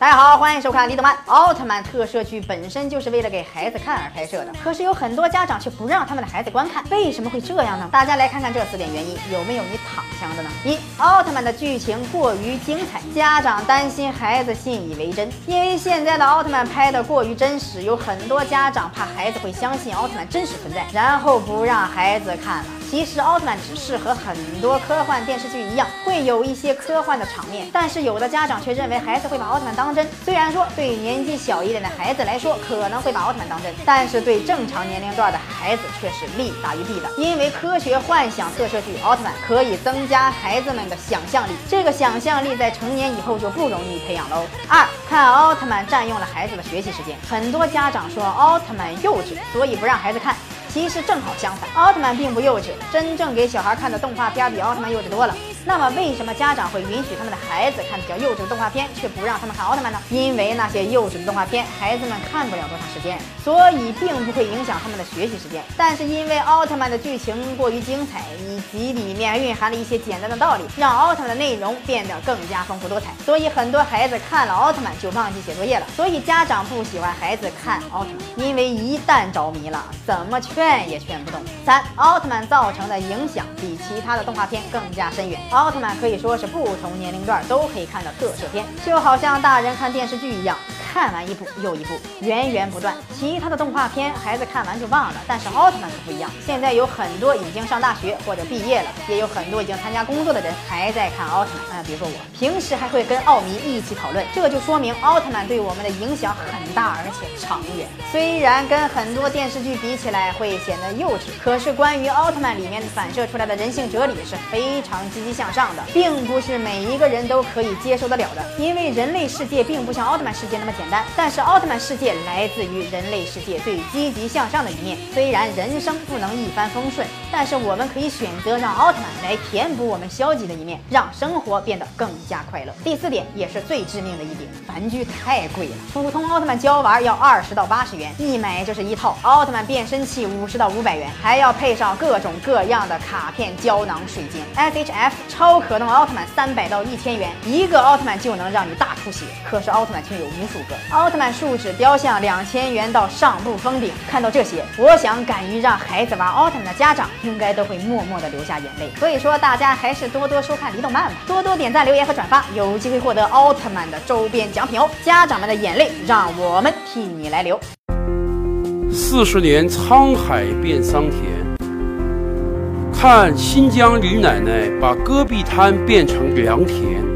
大家好，欢迎收看《李动漫》。奥特曼特摄剧本身就是为了给孩子看而拍摄的，可是有很多家长却不让他们的孩子观看，为什么会这样呢？大家来看看这四点原因，有没有你躺枪的呢？一、奥特曼的剧情过于精彩，家长担心孩子信以为真，因为现在的奥特曼拍的过于真实，有很多家长怕孩子会相信奥特曼真实存在，然后不让孩子看了。其实奥特曼只是和很多科幻电视剧一样，会有一些科幻的场面，但是有的家长却认为孩子会把奥特曼当真。虽然说对年纪小一点的孩子来说可能会把奥特曼当真，但是对正常年龄段的孩子却是利大于弊的。因为科学幻想特摄剧奥特曼可以增加孩子们的想象力，这个想象力在成年以后就不容易培养喽。二，看奥特曼占用了孩子的学习时间，很多家长说奥特曼幼稚，所以不让孩子看。其实正好相反，奥特曼并不幼稚，真正给小孩看的动画片比奥特曼幼稚多了。那么为什么家长会允许他们的孩子看比较幼稚的动画片，却不让他们看奥特曼呢？因为那些幼稚的动画片，孩子们看不了多长时间，所以并不会影响他们的学习时间。但是因为奥特曼的剧情过于精彩，以及里面蕴含了一些简单的道理，让奥特曼的内容变得更加丰富多彩，所以很多孩子看了奥特曼就忘记写作业了。所以家长不喜欢孩子看奥特曼，因为一旦着迷了，怎么劝也劝不动。三，奥特曼造成的影响比其他的动画片更加深远。奥特曼可以说是不同年龄段都可以看的特摄片，就好像大人看电视剧一样。看完一部又一部，源源不断。其他的动画片孩子看完就忘了，但是奥特曼可不一样。现在有很多已经上大学或者毕业了，也有很多已经参加工作的人还在看奥特曼。啊，比如说我，平时还会跟奥迷一起讨论。这就说明奥特曼对我们的影响很大，而且长远。虽然跟很多电视剧比起来会显得幼稚，可是关于奥特曼里面反射出来的人性哲理是非常积极向上的，并不是每一个人都可以接受得了的。因为人类世界并不像奥特曼世界那么。简单，但是奥特曼世界来自于人类世界最积极向上的一面。虽然人生不能一帆风顺，但是我们可以选择让奥特曼来填补我们消极的一面，让生活变得更加快乐。第四点也是最致命的一点，玩具太贵了。普通奥特曼胶玩要二十到八十元，一买就是一套。奥特曼变身器五十到五百元，还要配上各种各样的卡片、胶囊、水晶。SHF 超可动奥特曼三百到一千元，一个奥特曼就能让你大出血。可是奥特曼却有无数。奥特曼树脂雕像两千元到上不封顶，看到这些，我想敢于让孩子玩奥特曼的家长应该都会默默的流下眼泪。所以说，大家还是多多收看离动漫吧，多多点赞、留言和转发，有机会获得奥特曼的周边奖品哦。家长们的眼泪，让我们替你来流。四十年沧海变桑田，看新疆李奶奶把戈壁滩变成良田。